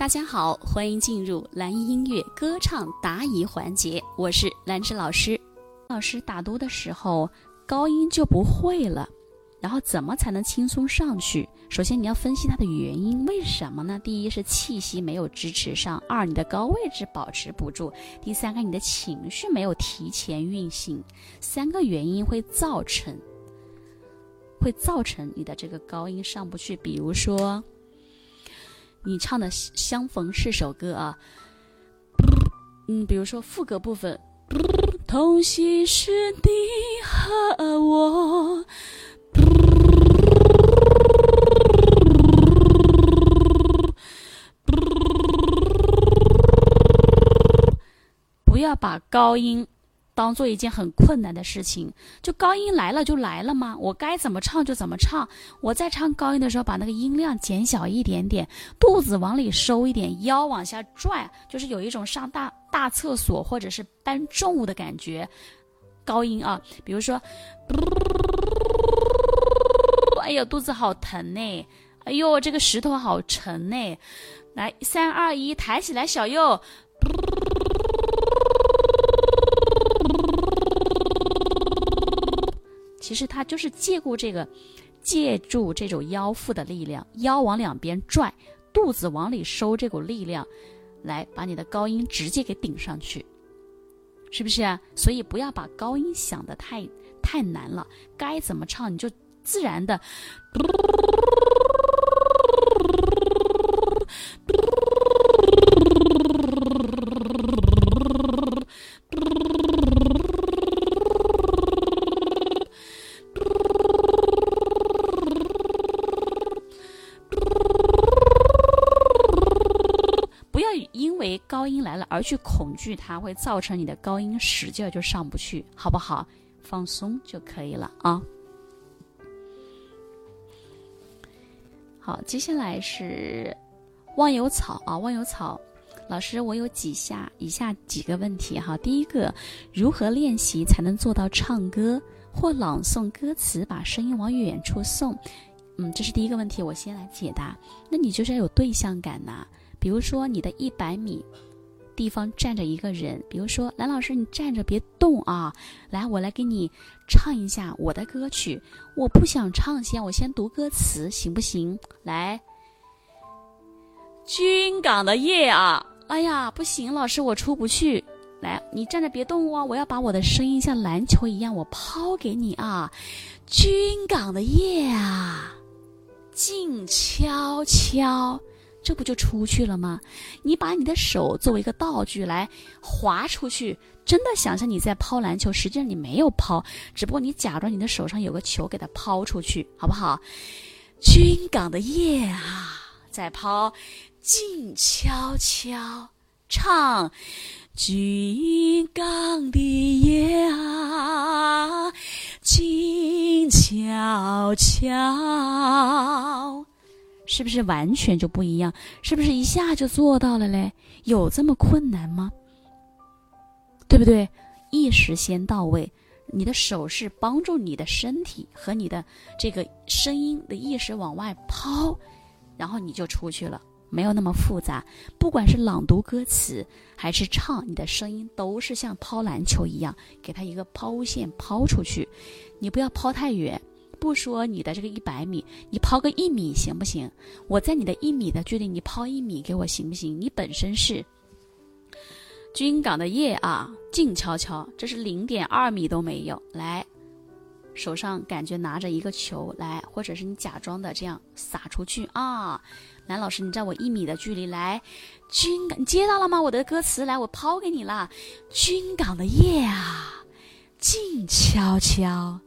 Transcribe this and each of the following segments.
大家好，欢迎进入蓝音音乐歌唱答疑环节，我是兰芝老师。老师打嘟的时候，高音就不会了，然后怎么才能轻松上去？首先你要分析它的原因，为什么呢？第一是气息没有支持上，二你的高位置保持不住，第三个你的情绪没有提前运行，三个原因会造成，会造成你的这个高音上不去。比如说。你唱的《相逢是首歌》啊，嗯，比如说副歌部分，同行是你和我，不要把高音。当做一件很困难的事情，就高音来了就来了吗？我该怎么唱就怎么唱。我在唱高音的时候，把那个音量减小一点点，肚子往里收一点，腰往下拽，就是有一种上大大厕所或者是搬重物的感觉。高音啊，比如说，哎呦，肚子好疼呢！哎呦，这个石头好沉呢！来，三二一，抬起来，小右。其实他就是借助这个，借助这种腰腹的力量，腰往两边拽，肚子往里收这股力量，来把你的高音直接给顶上去，是不是啊？所以不要把高音想的太太难了，该怎么唱你就自然的。为高音来了，而去恐惧它，会造成你的高音使劲就上不去，好不好？放松就可以了啊。好，接下来是忘忧草啊，忘忧草老师，我有几下以下几个问题哈。第一个，如何练习才能做到唱歌或朗诵歌词，把声音往远处送？嗯，这是第一个问题，我先来解答。那你就是要有对象感呐。比如说，你的一百米地方站着一个人，比如说蓝老师，你站着别动啊！来，我来给你唱一下我的歌曲。我不想唱先，我先读歌词，行不行？来，军港的夜啊！哎呀，不行，老师我出不去。来，你站着别动哦，我要把我的声音像篮球一样，我抛给你啊！军港的夜啊，静悄悄。这不就出去了吗？你把你的手作为一个道具来划出去，真的想象你在抛篮球，实际上你没有抛，只不过你假装你的手上有个球给它抛出去，好不好？军港的夜啊，在抛，静悄悄唱，军港的夜啊，静悄悄。是不是完全就不一样？是不是一下就做到了嘞？有这么困难吗？对不对？意识先到位，你的手是帮助你的身体和你的这个声音的意识往外抛，然后你就出去了，没有那么复杂。不管是朗读歌词还是唱，你的声音都是像抛篮球一样，给它一个抛物线抛出去，你不要抛太远。不说你的这个一百米，你抛个一米行不行？我在你的一米的距离，你抛一米给我行不行？你本身是军港的夜啊，静悄悄，这是零点二米都没有。来，手上感觉拿着一个球来，或者是你假装的这样撒出去啊。男老师，你在我一米的距离来，军港，你接到了吗？我的歌词来，我抛给你了。军港的夜啊，静悄悄。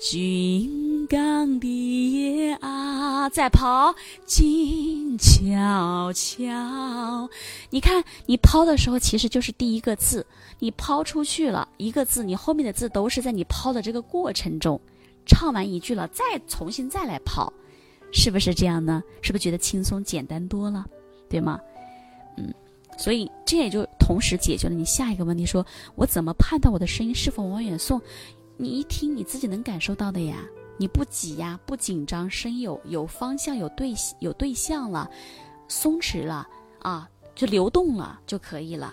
军港的夜啊，在抛，静悄悄。你看，你抛的时候，其实就是第一个字，你抛出去了一个字，你后面的字都是在你抛的这个过程中，唱完一句了，再重新再来抛，是不是这样呢？是不是觉得轻松简单多了，对吗？嗯，所以这也就同时解决了你下一个问题：说我怎么判断我的声音是否往远送？你一听，你自己能感受到的呀，你不挤呀，不紧张，身有有方向，有对有对象了，松弛了，啊，就流动了就可以了。